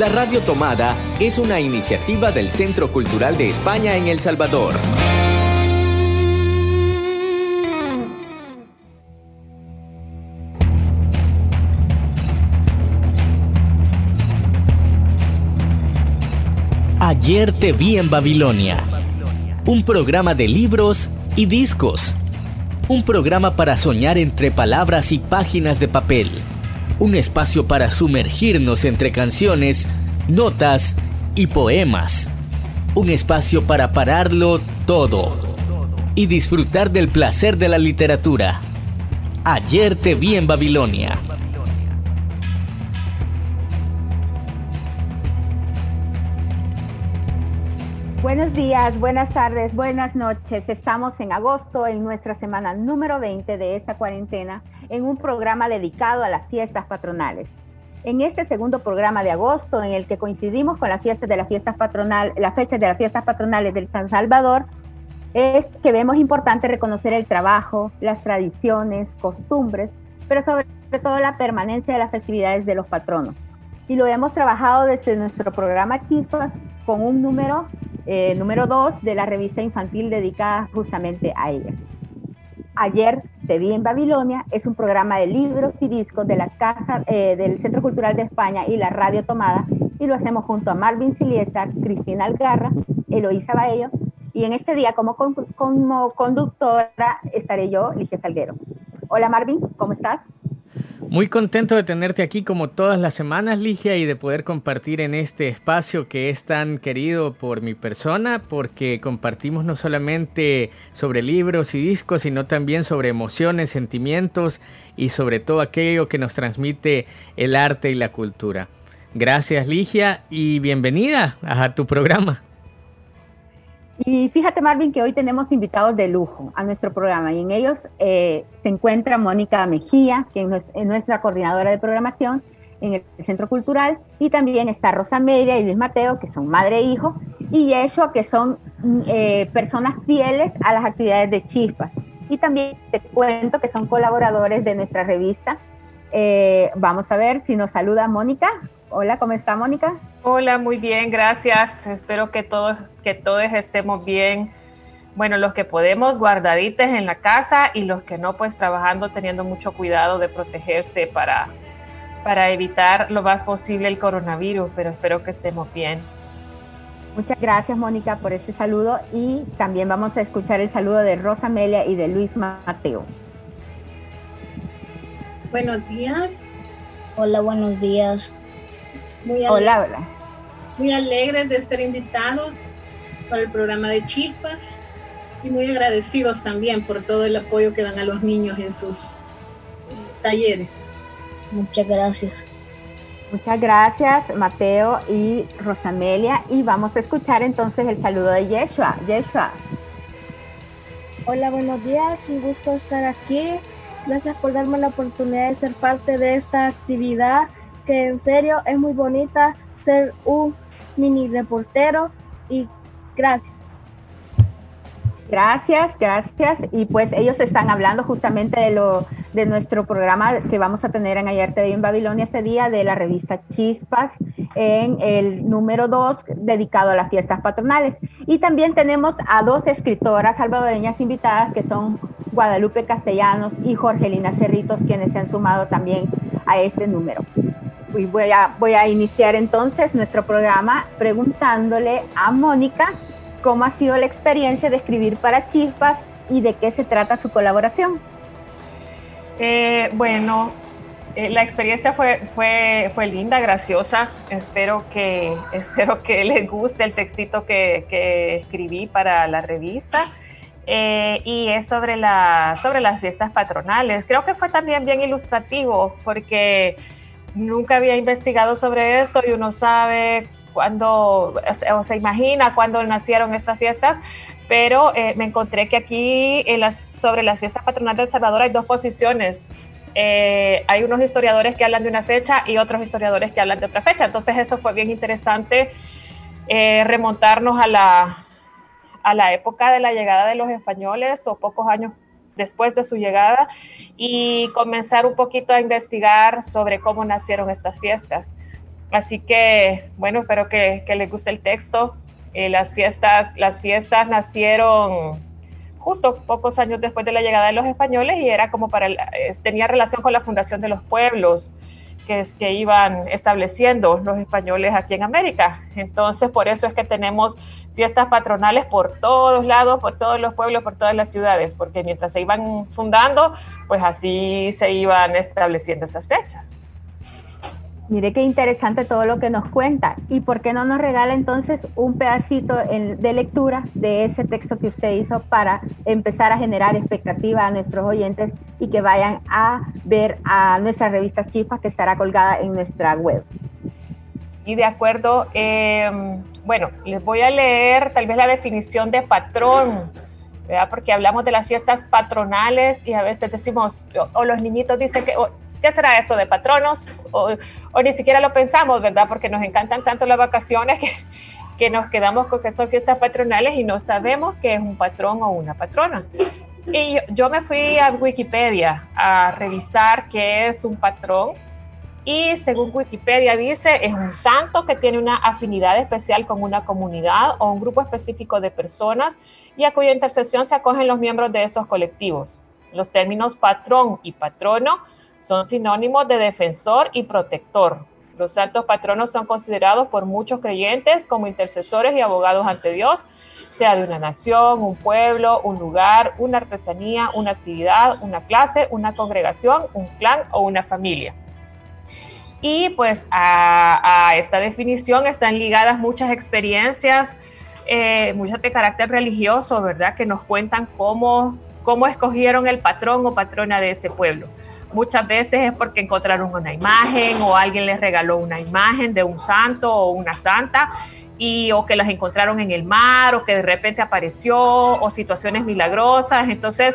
La Radio Tomada es una iniciativa del Centro Cultural de España en El Salvador. Ayer te vi en Babilonia. Un programa de libros y discos. Un programa para soñar entre palabras y páginas de papel un espacio para sumergirnos entre canciones, notas y poemas. Un espacio para pararlo todo y disfrutar del placer de la literatura. Ayer te vi en Babilonia. Buenos días, buenas tardes, buenas noches. Estamos en agosto, en nuestra semana número 20 de esta cuarentena en un programa dedicado a las fiestas patronales. En este segundo programa de agosto, en el que coincidimos con las de fechas de las fiestas patronales del San Salvador, es que vemos importante reconocer el trabajo, las tradiciones, costumbres, pero sobre todo la permanencia de las festividades de los patronos. Y lo hemos trabajado desde nuestro programa Chispas con un número, eh, número 2 de la revista infantil dedicada justamente a ellas. Ayer vi en Babilonia es un programa de libros y discos de la Casa eh, del Centro Cultural de España y la Radio Tomada y lo hacemos junto a Marvin Siliesa, Cristina Algarra, Eloísa Baello y en este día como, como conductora estaré yo, Ligia Salguero. Hola Marvin, ¿cómo estás? Muy contento de tenerte aquí como todas las semanas, Ligia, y de poder compartir en este espacio que es tan querido por mi persona, porque compartimos no solamente sobre libros y discos, sino también sobre emociones, sentimientos y sobre todo aquello que nos transmite el arte y la cultura. Gracias, Ligia, y bienvenida a tu programa. Y fíjate, Marvin, que hoy tenemos invitados de lujo a nuestro programa y en ellos eh, se encuentra Mónica Mejía, que es nuestra coordinadora de programación en el Centro Cultural, y también está Rosa Media y Luis Mateo, que son madre e hijo, y Yeshua, que son eh, personas fieles a las actividades de Chispas. Y también te cuento que son colaboradores de nuestra revista. Eh, vamos a ver si nos saluda Mónica. Hola, ¿cómo está Mónica? Hola, muy bien, gracias. Espero que todos, que todos estemos bien. Bueno, los que podemos guardaditos en la casa y los que no, pues trabajando, teniendo mucho cuidado de protegerse para, para evitar lo más posible el coronavirus, pero espero que estemos bien. Muchas gracias, Mónica, por ese saludo y también vamos a escuchar el saludo de Rosa Amelia y de Luis Mateo. Buenos días. Hola, buenos días. Muy hola, hola. Muy alegres de estar invitados para el programa de Chispas y muy agradecidos también por todo el apoyo que dan a los niños en sus talleres. Muchas gracias. Muchas gracias, Mateo y Rosamelia. Y vamos a escuchar entonces el saludo de Yeshua. Yeshua. Hola, buenos días. Un gusto estar aquí. Gracias por darme la oportunidad de ser parte de esta actividad en serio es muy bonita ser un mini reportero y gracias. Gracias, gracias. Y pues ellos están hablando justamente de lo de nuestro programa que vamos a tener en Ayer TV en Babilonia este día de la revista Chispas en el número 2 dedicado a las fiestas patronales. Y también tenemos a dos escritoras salvadoreñas invitadas que son Guadalupe Castellanos y Jorgelina Cerritos quienes se han sumado también a este número voy a, voy a iniciar entonces nuestro programa preguntándole a Mónica cómo ha sido la experiencia de escribir para Chispas y de qué se trata su colaboración. Eh, bueno, eh, la experiencia fue, fue, fue linda, graciosa. Espero que, espero que les guste el textito que, que escribí para la revista. Eh, y es sobre, la, sobre las fiestas patronales. Creo que fue también bien ilustrativo porque nunca había investigado sobre esto y uno sabe cuándo, o se imagina cuándo nacieron estas fiestas, pero eh, me encontré que aquí sobre las fiestas patronales de El Salvador hay dos posiciones. Eh, hay unos historiadores que hablan de una fecha y otros historiadores que hablan de otra fecha. Entonces eso fue bien interesante eh, remontarnos a la, a la época de la llegada de los españoles o pocos años después de su llegada y comenzar un poquito a investigar sobre cómo nacieron estas fiestas. así que, bueno, espero que, que les guste el texto. Eh, las, fiestas, las fiestas nacieron justo pocos años después de la llegada de los españoles y era como para, tenía relación con la fundación de los pueblos que, que iban estableciendo los españoles aquí en América. Entonces, por eso es que tenemos fiestas patronales por todos lados, por todos los pueblos, por todas las ciudades, porque mientras se iban fundando, pues así se iban estableciendo esas fechas. Mire qué interesante todo lo que nos cuenta. ¿Y por qué no nos regala entonces un pedacito de lectura de ese texto que usted hizo para empezar a generar expectativa a nuestros oyentes y que vayan a ver a nuestras revistas Chispas que estará colgada en nuestra web? Y de acuerdo, em, bueno, les voy a leer tal vez la definición de patrón. ¿verdad? Porque hablamos de las fiestas patronales y a veces decimos, o, los niñitos dicen que, ¿qué será eso de patronos? O, ni siquiera lo pensamos, ¿verdad? Porque nos encantan tanto las vacaciones que, que nos quedamos con que son fiestas patronales y no sabemos qué es un patrón o una patrona. Y yo, yo me fui a Wikipedia a revisar qué es un patrón y según Wikipedia dice, es un santo que tiene una afinidad especial con una comunidad o un grupo específico de personas y a cuya intercesión se acogen los miembros de esos colectivos. Los términos patrón y patrono son sinónimos de defensor y protector. Los santos patronos son considerados por muchos creyentes como intercesores y abogados ante Dios, sea de una nación, un pueblo, un lugar, una artesanía, una actividad, una clase, una congregación, un clan o una familia. Y pues a, esta definición están ligadas muchas experiencias, eh, muchas de carácter religioso, ¿verdad? Que nos cuentan cómo, cómo escogieron el patrón o patrona de ese pueblo. Muchas veces es porque encontraron una imagen o alguien les regaló una imagen de un santo o una santa y o que las encontraron en el mar o que de repente apareció o situaciones milagrosas. Entonces,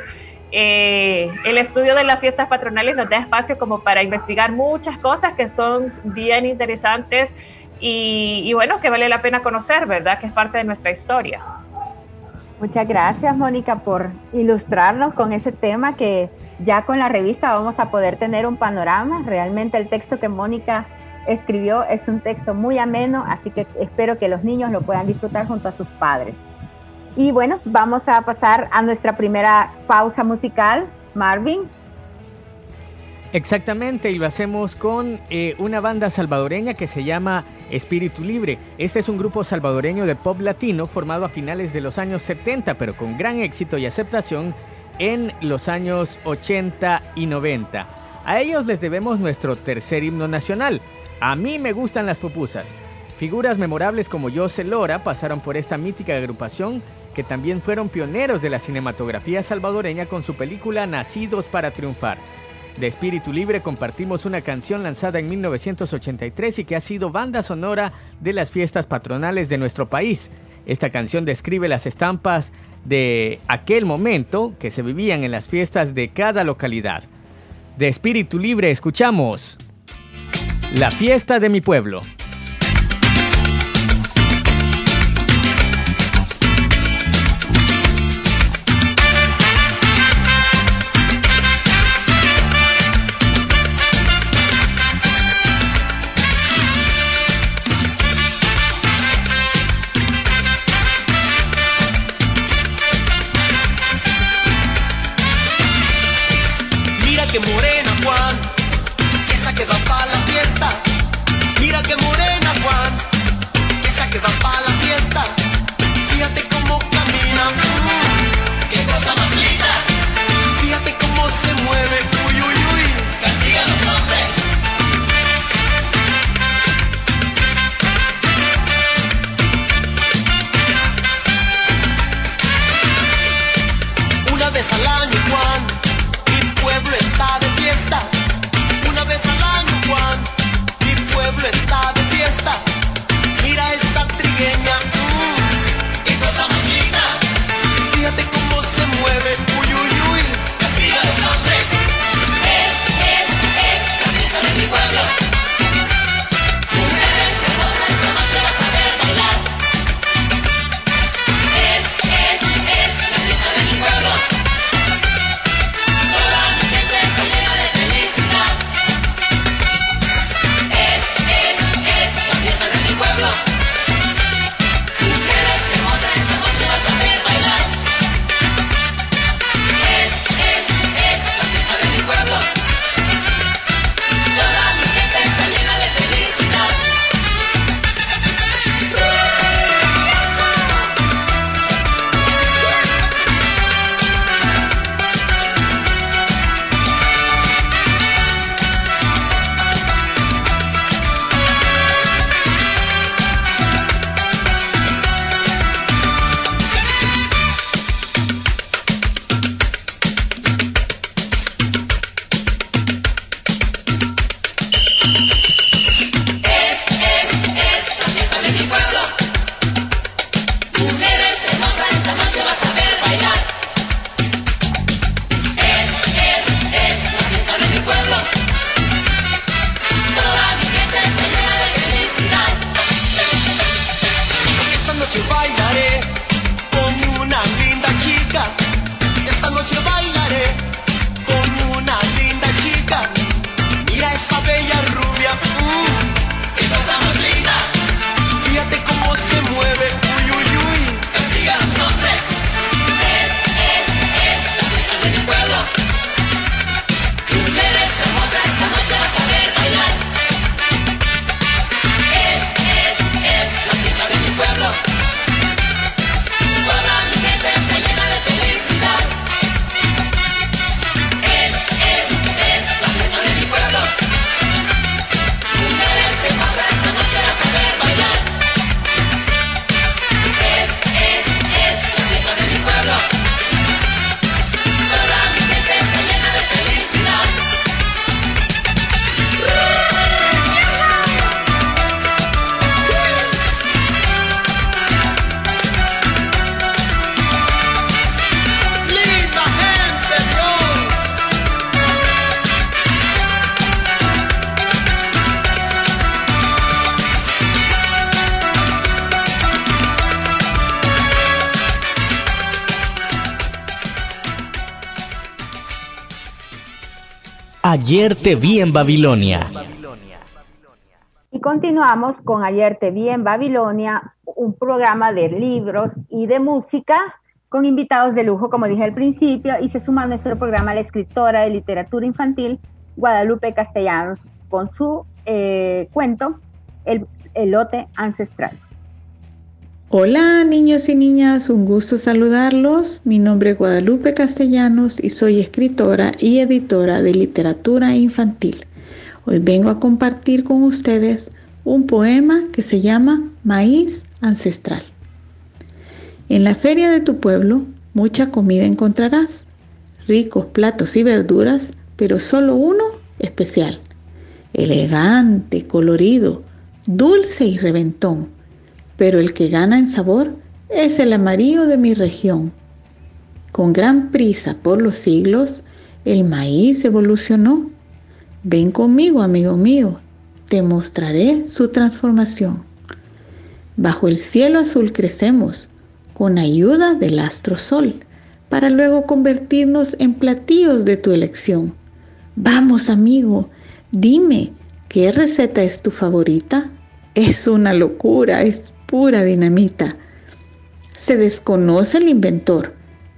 eh, el estudio de las fiestas patronales nos da espacio como para investigar muchas cosas que son bien interesantes y, y bueno, que vale la pena conocer, ¿verdad? Que es parte de nuestra historia. Muchas gracias, Mónica, por ilustrarnos con ese tema que ya con la revista vamos a poder tener un panorama. Realmente el texto que Mónica escribió es un texto muy ameno, así que espero que los niños lo puedan disfrutar junto a sus padres. Y bueno, vamos a pasar a nuestra primera pausa musical. Marvin. Exactamente, y lo hacemos con eh, una banda salvadoreña que se llama Espíritu Libre. Este es un grupo salvadoreño de pop latino formado a finales de los años 70, pero con gran éxito y aceptación en los años 80 y 90. A ellos les debemos nuestro tercer himno nacional. A mí me gustan las pupusas. Figuras memorables como José Lora pasaron por esta mítica agrupación que también fueron pioneros de la cinematografía salvadoreña con su película Nacidos para Triunfar. De Espíritu Libre compartimos una canción lanzada en 1983 y que ha sido banda sonora de las fiestas patronales de nuestro país. Esta canción describe las estampas de aquel momento que se vivían en las fiestas de cada localidad. De Espíritu Libre escuchamos La fiesta de mi pueblo. Ayer te vi en Babilonia. Y continuamos con Ayer te vi en Babilonia, un programa de libros y de música con invitados de lujo, como dije al principio, y se suma a nuestro programa la escritora de literatura infantil Guadalupe Castellanos con su eh, cuento El elote ancestral. Hola niños y niñas, un gusto saludarlos. Mi nombre es Guadalupe Castellanos y soy escritora y editora de literatura infantil. Hoy vengo a compartir con ustedes un poema que se llama Maíz Ancestral. En la feria de tu pueblo mucha comida encontrarás, ricos platos y verduras, pero solo uno especial, elegante, colorido, dulce y reventón pero el que gana en sabor es el amarillo de mi región. Con gran prisa por los siglos, el maíz evolucionó. Ven conmigo, amigo mío, te mostraré su transformación. Bajo el cielo azul crecemos, con ayuda del astro sol, para luego convertirnos en platillos de tu elección. Vamos, amigo, dime, ¿qué receta es tu favorita? Es una locura, es pura dinamita. Se desconoce el inventor,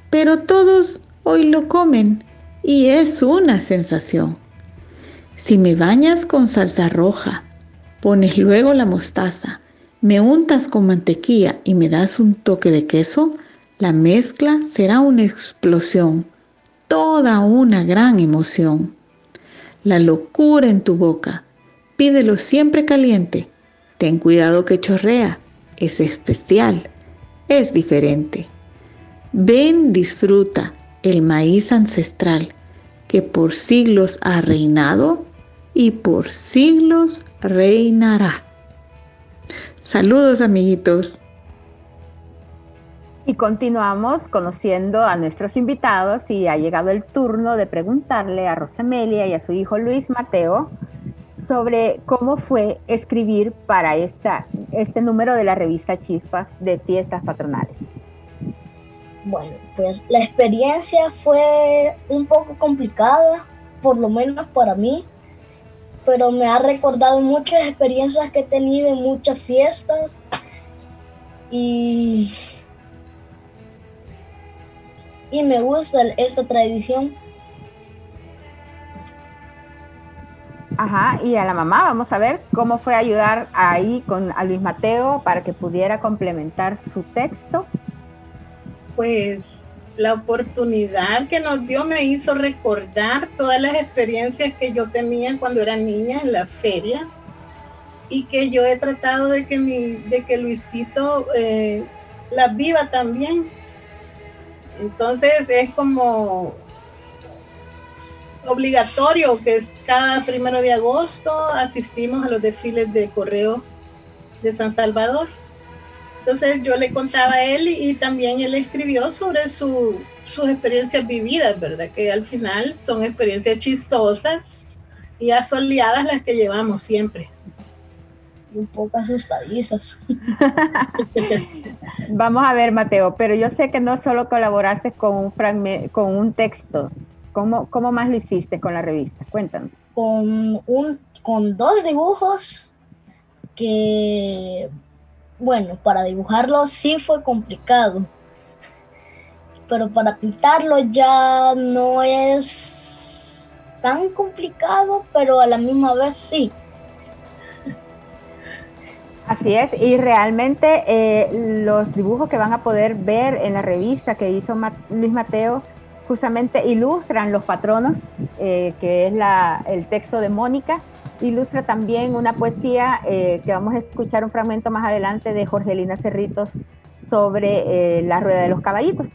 pero todos hoy lo comen y es una sensación. Si me bañas con salsa roja, pones luego la mostaza, me untas con mantequilla y me das un toque de queso, la mezcla será una explosión, toda una gran emoción. La locura en tu boca, pídelo siempre caliente, ten cuidado que chorrea es especial, es diferente. Ven, disfruta el maíz ancestral que por siglos ha reinado y por siglos reinará. Saludos amiguitos. Y continuamos conociendo a nuestros invitados y ha llegado el turno de preguntarle a Rosamelia y a su hijo Luis Mateo sobre cómo fue escribir para esta, este número de la revista Chispas de fiestas patronales. Bueno, pues la experiencia fue un poco complicada, por lo menos para mí, pero me ha recordado muchas experiencias que he tenido en muchas fiestas y, y me gusta esta tradición Ajá, y a la mamá, vamos a ver cómo fue ayudar ahí con a Luis Mateo para que pudiera complementar su texto. Pues la oportunidad que nos dio me hizo recordar todas las experiencias que yo tenía cuando era niña en las ferias y que yo he tratado de que, mi, de que Luisito eh, las viva también. Entonces es como obligatorio que cada primero de agosto asistimos a los desfiles de correo de San Salvador. Entonces yo le contaba a él y, también él escribió sobre sus experiencias vividas, ¿verdad? Que al final son experiencias chistosas y asoleadas las que llevamos siempre. Y un poco asustadizas. Vamos a ver, Mateo, pero yo sé que no solo colaboraste con un, fragmento, con un texto, ¿Cómo, ¿Cómo, más lo hiciste con la revista? Cuéntanos. Con, un, con dos dibujos que, bueno, para dibujarlo sí fue complicado, pero para pintarlo ya no es tan complicado, pero a la misma vez sí. Así es, y realmente eh, los dibujos que van a poder ver en la revista que hizo Luis Mateo justamente ilustran los patronos, eh, que es la, el texto de Mónica, ilustra también una poesía eh, que vamos a escuchar un fragmento más adelante de Jorgelina Cerritos sobre eh, la rueda de los caballitos.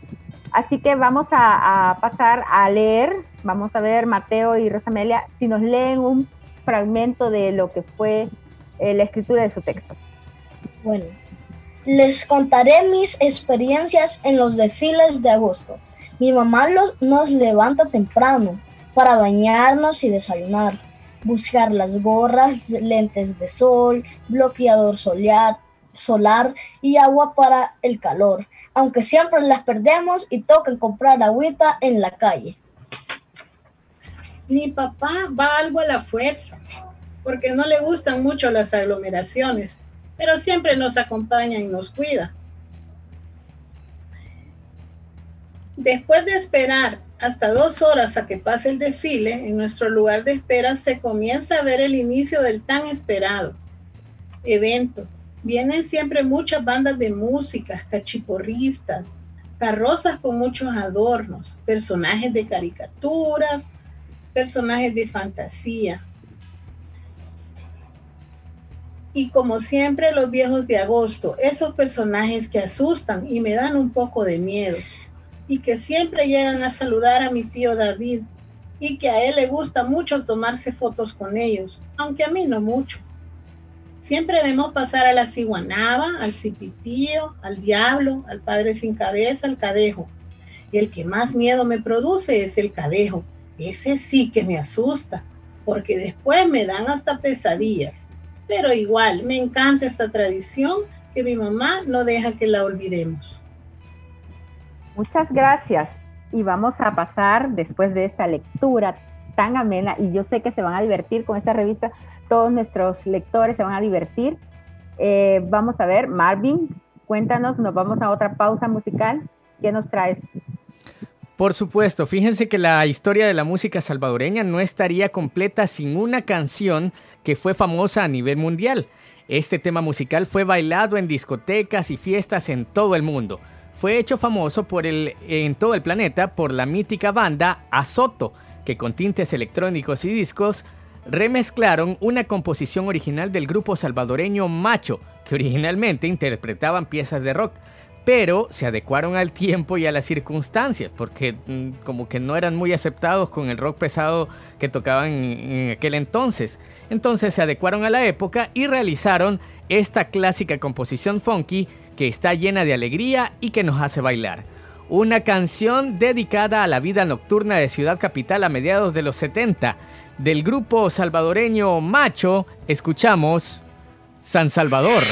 Así que vamos a, pasar a leer, vamos a ver Mateo y Rosamelia si nos leen un fragmento de lo que fue la escritura de su texto. Bueno, les contaré mis experiencias en los desfiles de agosto. Mi mamá nos levanta temprano para bañarnos y desayunar, buscar las gorras, lentes de sol, bloqueador solar, solar y agua para el calor, aunque siempre las perdemos y toca comprar agüita en la calle. Mi papá va algo a la fuerza, porque no le gustan mucho las aglomeraciones, pero siempre nos acompaña y nos cuida. Después de esperar hasta dos horas a que pase el desfile, en nuestro lugar de espera se comienza a ver el inicio del tan esperado evento. Vienen siempre muchas bandas de música, cachiporristas, carrozas con muchos adornos, personajes de caricaturas, personajes de fantasía. Y como siempre los viejos de agosto, esos personajes que asustan y me dan un poco de miedo y que siempre llegan a saludar a mi tío David y que a él le gusta mucho tomarse fotos con ellos, aunque a mí no mucho. Siempre vemos pasar a la ciguanaba, al cipitío, al diablo, al padre sin cabeza, al cadejo. Y el que más miedo me produce es el cadejo. Ese sí que me asusta, porque después me dan hasta pesadillas. Pero igual, me encanta esta tradición que mi mamá no deja que la olvidemos. Muchas gracias. Y vamos a pasar después de esta lectura tan amena, y yo sé que se van a divertir con esta revista, todos nuestros lectores se van a divertir. Eh, vamos a ver, Marvin, cuéntanos, nos vamos a otra pausa musical. ¿Qué nos traes? Por supuesto, fíjense que la historia de la música salvadoreña no estaría completa sin una canción que fue famosa a nivel mundial. Este tema musical fue bailado en discotecas y fiestas en todo el mundo fue hecho famoso por el, en todo el planeta por la mítica banda Azoto, que con tintes electrónicos y discos remezclaron una composición original del grupo salvadoreño Macho, que originalmente interpretaban piezas de rock, pero se adecuaron al tiempo y a las circunstancias, porque mm, como que no eran muy aceptados con el rock pesado que tocaban en aquel entonces. Entonces se adecuaron a la época y realizaron esta clásica composición funky que está llena de alegría y que nos hace bailar. Una canción dedicada a la vida nocturna de Ciudad Capital a mediados de los 70. Del grupo salvadoreño Macho, escuchamos San Salvador.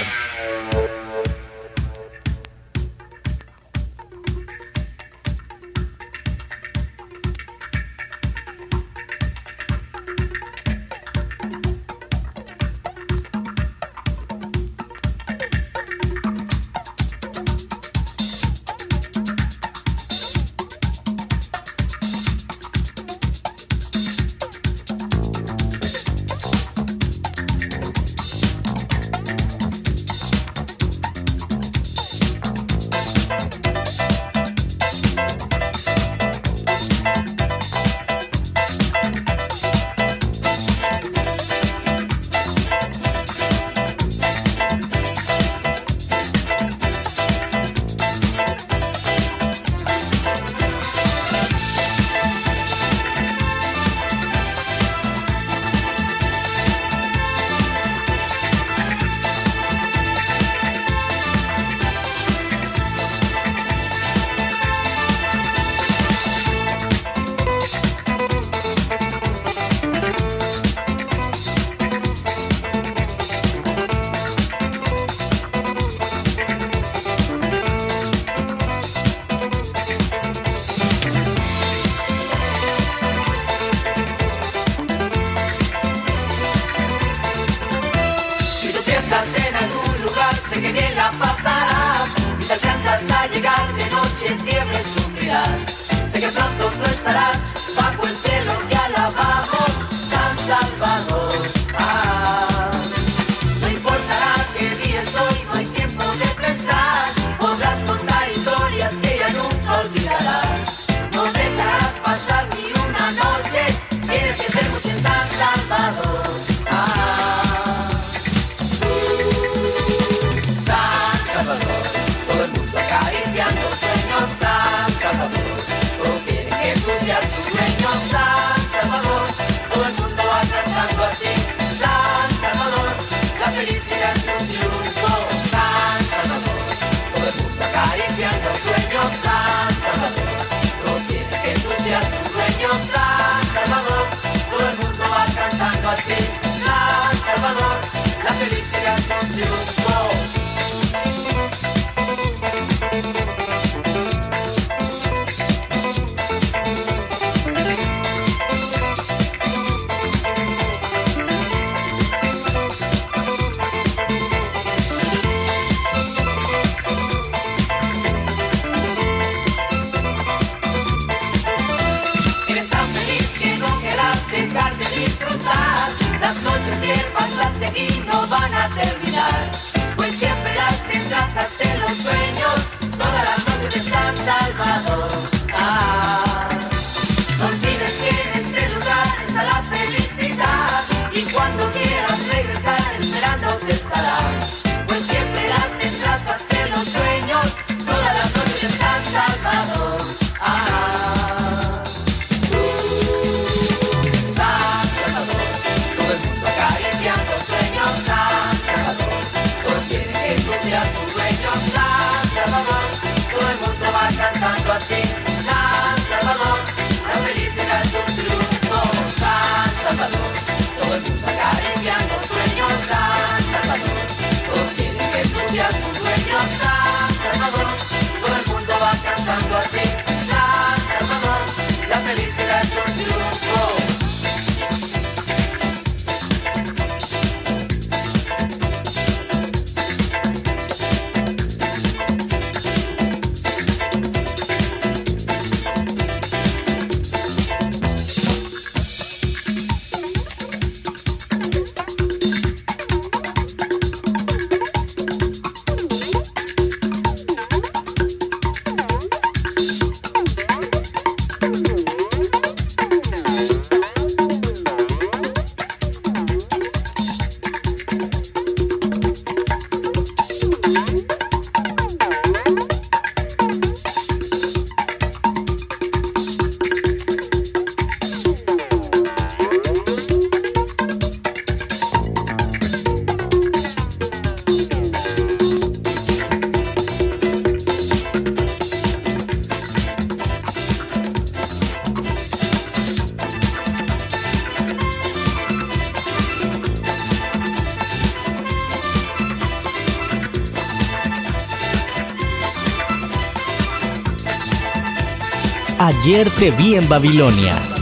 Ayer te vi en Babilonia.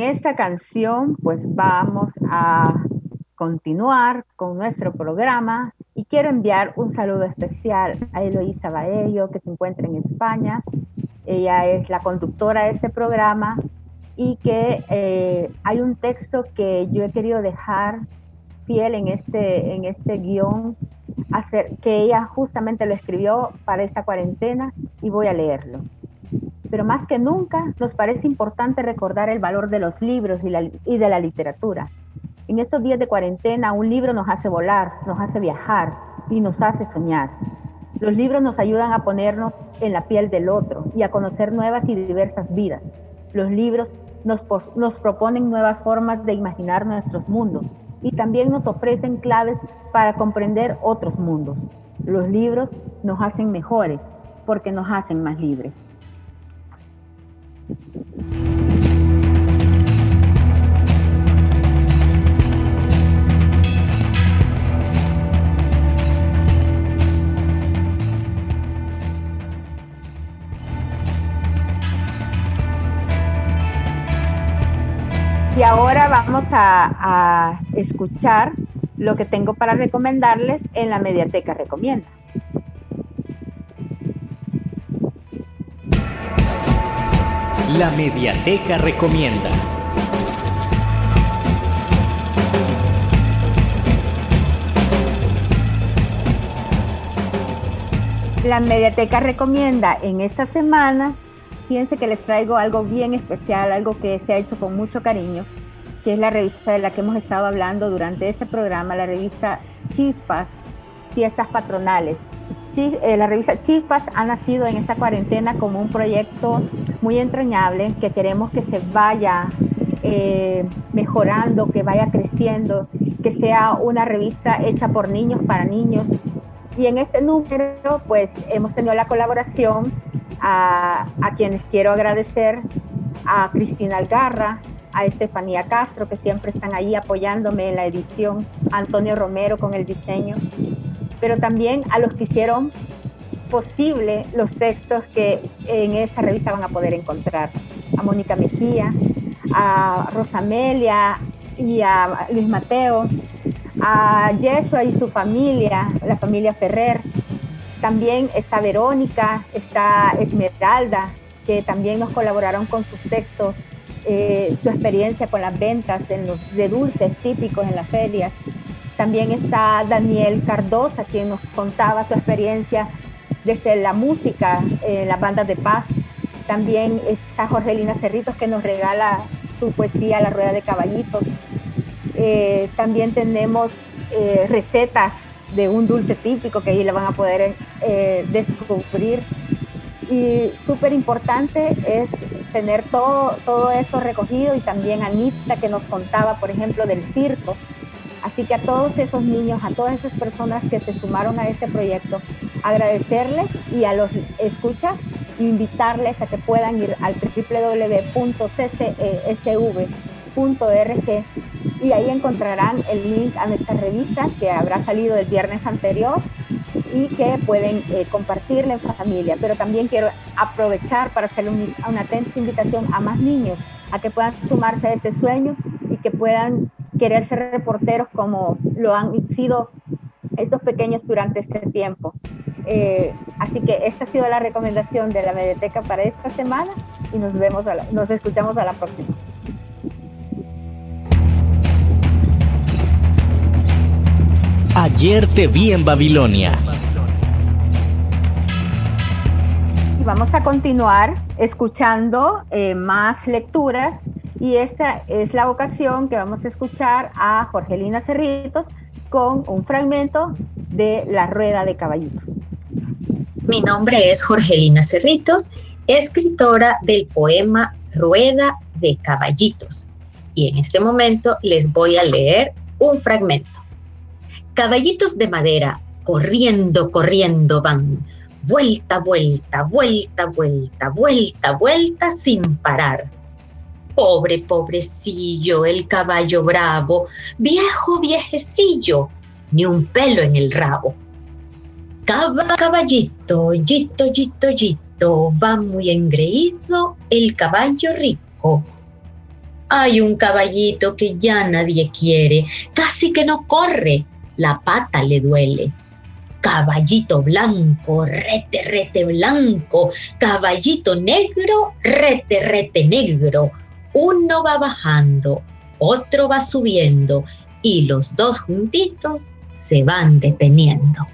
Esta canción, pues vamos a continuar con nuestro programa y quiero enviar un saludo especial a Eloísa Baello, que se encuentra en España. Ella es la conductora de este programa y que eh, hay un texto que yo he querido dejar fiel en este, en este guion, que ella justamente lo escribió para esta cuarentena y voy a leerlo pero más que nunca nos parece importante recordar el valor de los libros y, de la literatura. En estos días de cuarentena, un libro nos hace volar, nos hace viajar y nos hace soñar. Los libros nos ayudan a ponernos en la piel del otro y a conocer nuevas y diversas vidas. Los libros nos, proponen nuevas formas de imaginar nuestros mundos y también nos ofrecen claves para comprender otros mundos. Los libros nos hacen mejores porque nos hacen más libres. Y ahora vamos a, escuchar lo que tengo para recomendarles en la Mediateca Recomienda. La Mediateca Recomienda. La Mediateca Recomienda en esta semana, fíjense que les traigo algo bien especial, algo que se ha hecho con mucho cariño, que es la revista de la que hemos estado hablando durante este programa, la revista Chispas, Fiestas Patronales. Eh, la revista Chispas ha nacido en esta cuarentena como un proyecto muy entrañable que queremos que se vaya eh, mejorando, que vaya creciendo, que sea una revista hecha por niños para niños. Y en este número, pues hemos tenido la colaboración a, a quienes quiero agradecer, a Cristina Algarra, a Estefanía Castro, que siempre están ahí apoyándome en la edición, Antonio Romero con el diseño, pero también a los que hicieron posible los textos que en esa revista van a poder encontrar. A Mónica Mejía, a Rosamelia y a Luis Mateo, a Yeshua y su familia, la familia Ferrer. También está Verónica, está Esmeralda, que también nos colaboraron con sus textos, eh, su experiencia con las ventas de dulces típicos en las ferias. También está Daniel Cardosa, quien nos contaba su experiencia desde la música, en las bandas de paz. También está Jorgelina Cerritos, que nos regala su poesía La Rueda de Caballitos. Eh, también tenemos eh, recetas de un dulce típico que ahí le van a poder eh, descubrir. Y súper importante es tener todo, todo esto recogido y también Anita que nos contaba, por ejemplo, del circo Así que a todos esos niños, a todas esas personas que se sumaron a este proyecto, agradecerles y a los escuchas, invitarles a que puedan ir al www.ccesv.org y ahí encontrarán el link a nuestra revista que habrá salido el viernes anterior y que pueden eh, compartirla en familia. Pero también quiero aprovechar para hacer una atenta invitación a más niños a que puedan sumarse a este sueño que puedan querer ser reporteros como lo han sido estos pequeños durante este tiempo. Eh, así que esta ha sido la recomendación de la Mediateca para esta semana y nos vemos, nos escuchamos a la próxima. Ayer te vi en Babilonia. Y vamos a continuar escuchando eh, más lecturas y esta es la ocasión que vamos a escuchar a Jorgelina Cerritos con un fragmento de La Rueda de Caballitos. Mi nombre es Jorgelina Cerritos, escritora del poema Rueda de Caballitos. Y en este momento les voy a leer un fragmento. Caballitos de madera, corriendo, corriendo van, vuelta, vuelta, vuelta, vuelta, vuelta, vuelta sin parar. Pobre, pobrecillo, el caballo bravo, viejo, viejecillo, ni un pelo en el rabo. Caba, caballito, yito, yito, yito, va muy engreído el caballo rico. Hay un caballito que ya nadie quiere, casi que no corre, la pata le duele. Caballito blanco, rete, rete blanco, caballito negro, rete, rete negro. Uno va bajando, otro va subiendo y los dos juntitos se van deteniendo.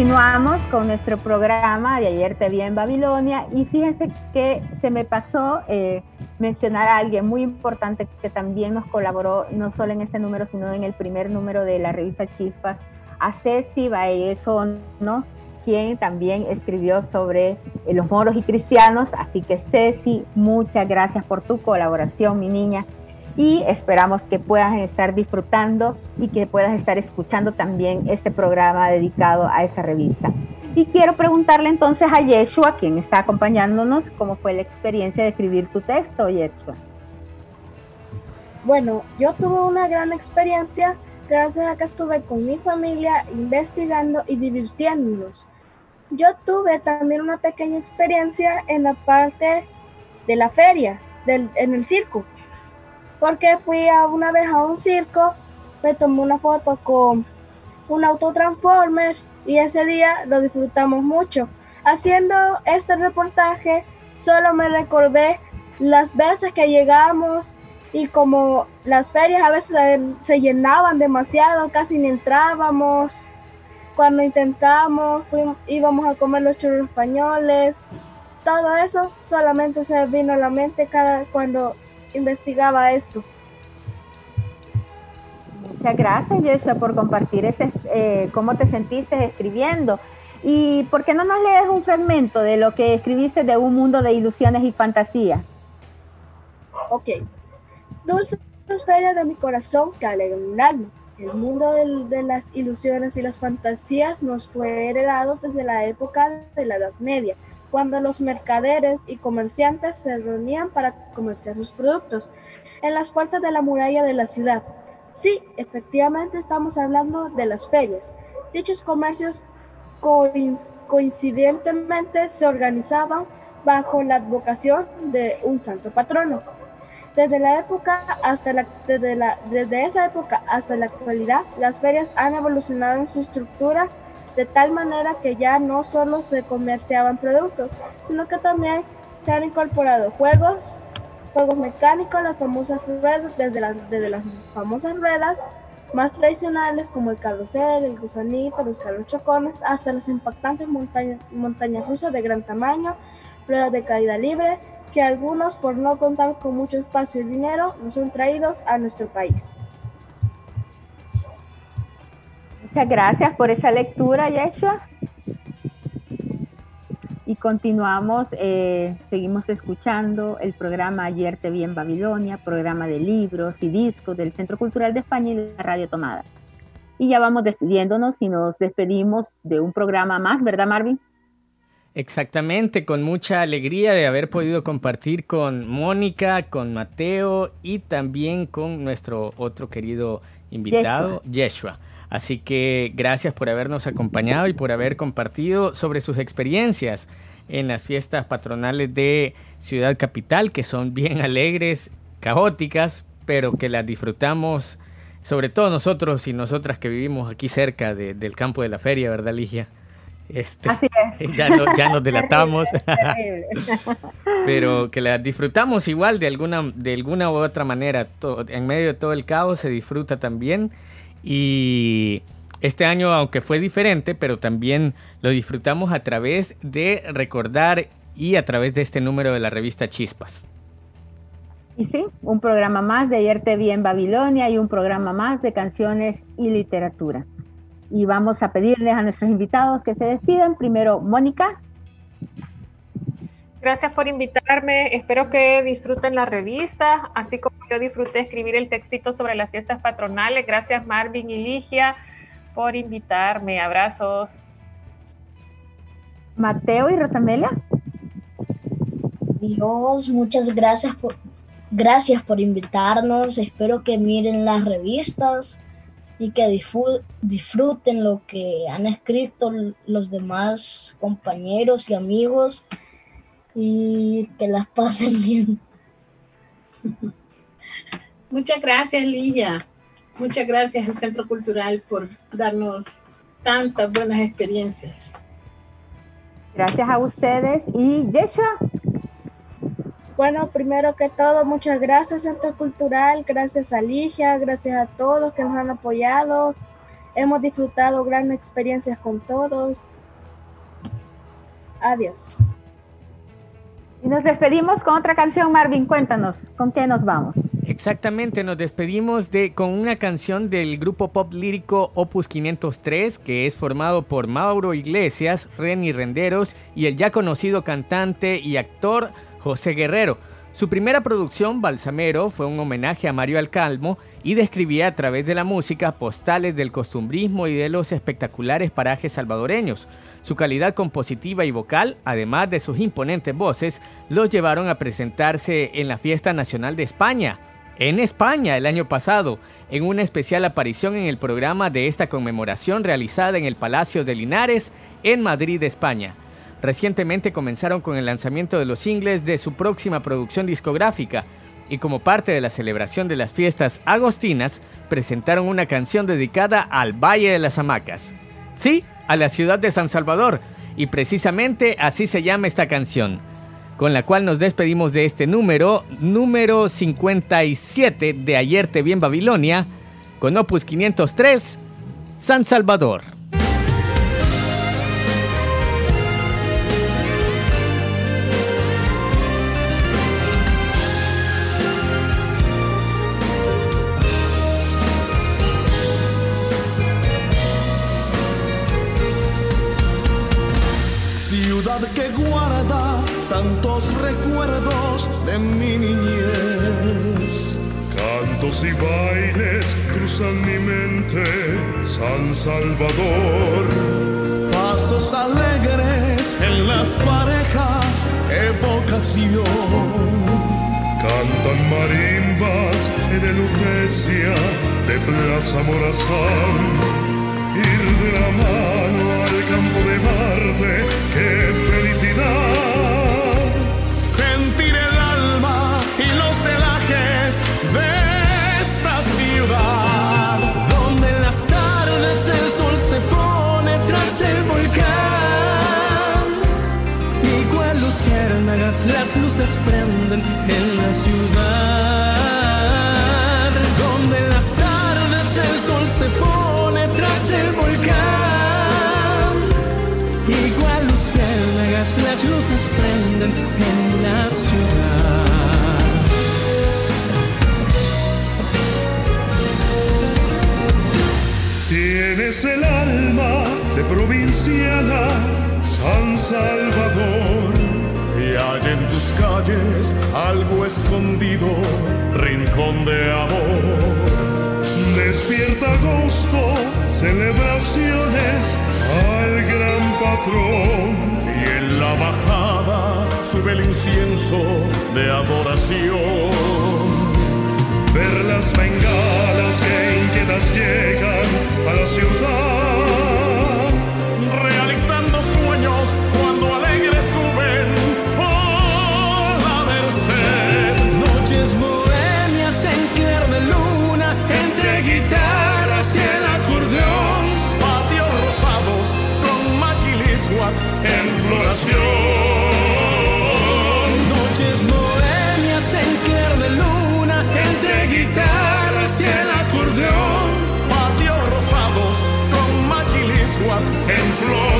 Continuamos con nuestro programa de ayer te vi en Babilonia y fíjense que se me pasó eh, mencionar a alguien muy importante que también nos colaboró no solo en ese número sino en el primer número de la revista Chispas, a Ceci Baezo, ¿no? quien también escribió sobre eh, los moros y cristianos. Así que Ceci, muchas gracias por tu colaboración, mi niña y esperamos que puedas estar disfrutando y que puedas estar escuchando también este programa dedicado a esa revista. Y quiero preguntarle entonces a Yeshua, quien está acompañándonos, cómo fue la experiencia de escribir tu texto, Yeshua. Bueno, yo tuve una gran experiencia gracias a que estuve con mi familia investigando y divirtiéndonos. Yo tuve también una pequeña experiencia en la parte de la feria, en el circo porque fui a una vez a un circo, me tomé una foto con un autotransformer y ese día lo disfrutamos mucho. Haciendo este reportaje, solo me recordé las veces que llegamos y como las ferias a veces se llenaban demasiado, casi ni entrábamos. Cuando intentamos, fuimos, íbamos a comer los churros españoles. Todo eso solamente se vino a la mente cada cuando investigaba esto. Muchas gracias, Joshua, por compartir ese, eh, cómo te sentiste escribiendo. ¿Y por qué no nos lees un fragmento de lo que escribiste de un mundo de ilusiones y fantasía? Ok. Dulce esfera de mi corazón que alegra mi alma. El mundo de las ilusiones y las fantasías nos fue heredado desde la época de la Edad Media cuando los mercaderes y comerciantes se reunían para comerciar sus productos en las puertas de la muralla de la ciudad. Sí, efectivamente estamos hablando de las ferias. Dichos comercios coincidentemente se organizaban bajo la advocación de un santo patrono. Desde la época hasta la, desde, la, desde esa época hasta la actualidad, las ferias han evolucionado en su estructura de tal manera que ya no solo se comerciaban productos, sino que también se han incorporado juegos, juegos mecánicos, las famosas ruedas, desde las, las famosas ruedas más tradicionales como el carrusel, el gusanito, los carros chocones, hasta los impactantes montañas, montañas rusas de gran tamaño, ruedas de caída libre, que algunos por no contar con mucho espacio y dinero no son traídos a nuestro país. Muchas gracias por esa lectura, Yeshua. Y continuamos, eh, seguimos escuchando el programa Ayer te vi en Babilonia, programa de libros y discos del Centro Cultural de España y de la Radio Tomada. Y ya vamos despidiéndonos y nos despedimos de un programa más, ¿verdad, Marvin? Exactamente, con mucha alegría de haber podido compartir con Mónica, con Mateo y también con nuestro otro querido invitado, Yeshua. Así que gracias por habernos acompañado y por haber compartido sobre sus experiencias en las fiestas patronales de Ciudad Capital, que son bien alegres, caóticas, pero que las disfrutamos, sobre todo nosotros y nosotras que vivimos aquí cerca del campo de la feria, ¿verdad, Ligia? Este, Así es. Ya, ya nos delatamos. Pero que la disfrutamos igual de alguna, de alguna u otra manera. en medio de todo el caos se disfruta también. Y este año, aunque fue diferente, pero también lo disfrutamos a través de recordar y a través de este número de la revista Chispas. Y sí, un programa más de Ayer te en Babilonia y un programa más de canciones y literatura y vamos a pedirles a nuestros invitados que se despidan. Primero, Mónica. Gracias por invitarme. Espero que disfruten la revista, así como yo disfruté escribir el textito sobre las fiestas patronales. Gracias Marvin y Ligia por invitarme. Abrazos. Mateo y Rosamelia. Dios, muchas gracias por, gracias por invitarnos. Espero que miren las revistas y que disfruten lo que han escrito los demás compañeros y amigos y que las pasen bien. Muchas gracias, Lilla. Muchas gracias al Centro Cultural por darnos tantas buenas experiencias. Gracias a ustedes y Yeshua. Bueno, primero que todo, muchas gracias Centro Cultural, gracias a Ligia, gracias a todos que nos han apoyado. Hemos disfrutado grandes experiencias con todos. Adiós. Y nos despedimos con otra canción, Marvin, cuéntanos, ¿con qué nos vamos? Exactamente, nos despedimos de, con una canción del grupo pop lírico Opus 503, que es formado por Mauro Iglesias, Reni Renderos y el ya conocido cantante y actor José Guerrero. Su primera producción, Balsamero, fue un homenaje a Mario Alcalmo y describía a través de la música postales del costumbrismo y de los espectaculares parajes salvadoreños. Su calidad compositiva y vocal, además de sus imponentes voces, los llevaron a presentarse en la Fiesta Nacional de España, en España el año pasado, en una especial aparición en el programa de esta conmemoración realizada en el Palacio de Linares, en Madrid, España. Recientemente comenzaron con el lanzamiento de los singles de su próxima producción discográfica y como parte de la celebración de las fiestas agostinas, presentaron una canción dedicada al Valle de las Hamacas. Sí, a la ciudad de San Salvador, y precisamente así se llama esta canción, con la cual nos despedimos de este número, número 57 de Ayer te vi en Babilonia, con Opus 503, San Salvador. Recuerdos de mi niñez. Cantos y bailes cruzan mi mente, San Salvador. Pasos alegres en las parejas, evocación. Cantan marimbas en el Utesia de Plaza Morazán. Ir de la mano al campo de Marte, qué felicidad tras el volcán, y cual luciérnagas las luces prenden en la ciudad, donde en las tardes el sol se pone tras el volcán, igual luciérnagas las luces prenden en la ciudad. Tienes el alma de provinciana, San Salvador. Y hay en tus calles algo escondido, rincón de amor. De despierta agosto, celebraciones al gran patrón. Y en la bajada sube el incienso de adoración. Ver las bengalas que inquietas llegan a la ciudad. Realizando sueños cuando alegres suben por la merced. Noches bohemias en claro de luna, entre guitarras y el acordeón. Patios rosados con maquilisguat en floración. En